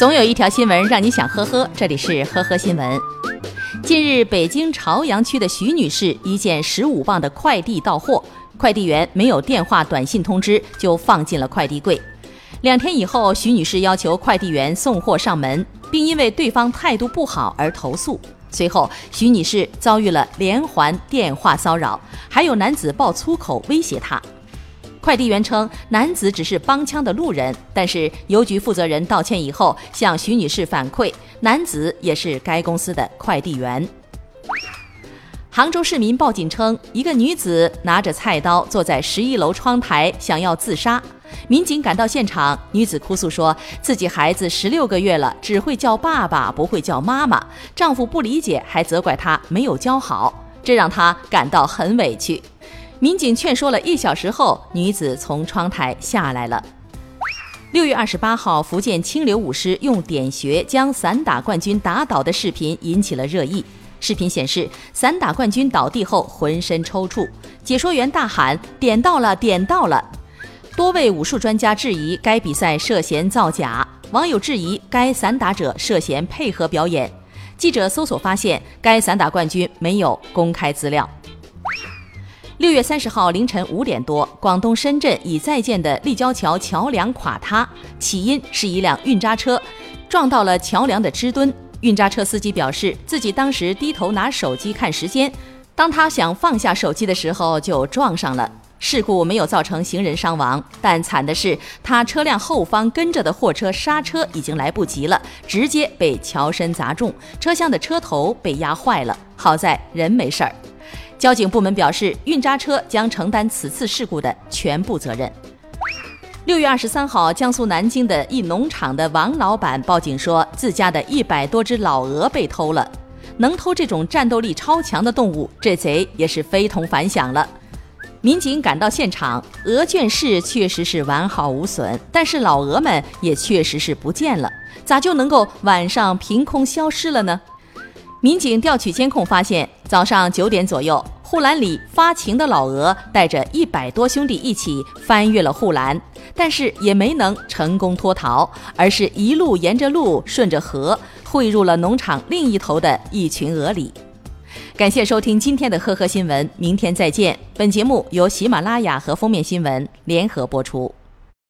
总有一条新闻让你想呵呵，这里是呵呵新闻。近日，北京朝阳区的徐女士一件十五磅的快递到货，快递员没有电话短信通知就放进了快递柜。两天以后，徐女士要求快递员送货上门，并因为对方态度不好而投诉。随后，徐女士遭遇了连环电话骚扰，还有男子爆粗口威胁她。快递员称，男子只是帮腔的路人，但是邮局负责人道歉以后，向徐女士反馈，男子也是该公司的快递员。杭州市民报警称，一个女子拿着菜刀坐在十一楼窗台，想要自杀。民警赶到现场，女子哭诉说，自己孩子十六个月了，只会叫爸爸，不会叫妈妈，丈夫不理解，还责怪她没有教好，这让她感到很委屈。民警劝说了一小时后，女子从窗台下来了。六月二十八号，福建清流舞狮用点穴将散打冠军打倒的视频引起了热议。视频显示，散打冠军倒地后浑身抽搐，解说员大喊“点到了，点到了”。多位武术专家质疑该比赛涉嫌造假，网友质疑该散打者涉嫌配合表演。记者搜索发现，该散打冠军没有公开资料。六月三十号凌晨五点多，广东深圳已在建的立交桥桥梁垮塌，起因是一辆运渣车撞到了桥梁的支墩。运渣车司机表示，自己当时低头拿手机看时间，当他想放下手机的时候就撞上了。事故没有造成行人伤亡，但惨的是他车辆后方跟着的货车刹车已经来不及了，直接被桥身砸中，车厢的车头被压坏了。好在人没事儿。交警部门表示，运渣车将承担此次事故的全部责任。六月二十三号，江苏南京的一农场的王老板报警说，自家的一百多只老鹅被偷了。能偷这种战斗力超强的动物，这贼也是非同凡响了。民警赶到现场，鹅圈室确实是完好无损，但是老鹅们也确实是不见了。咋就能够晚上凭空消失了呢？民警调取监控发现，早上九点左右，护栏里发情的老鹅带着一百多兄弟一起翻越了护栏，但是也没能成功脱逃，而是一路沿着路顺着河汇入了农场另一头的一群鹅里。感谢收听今天的呵呵新闻，明天再见。本节目由喜马拉雅和封面新闻联合播出。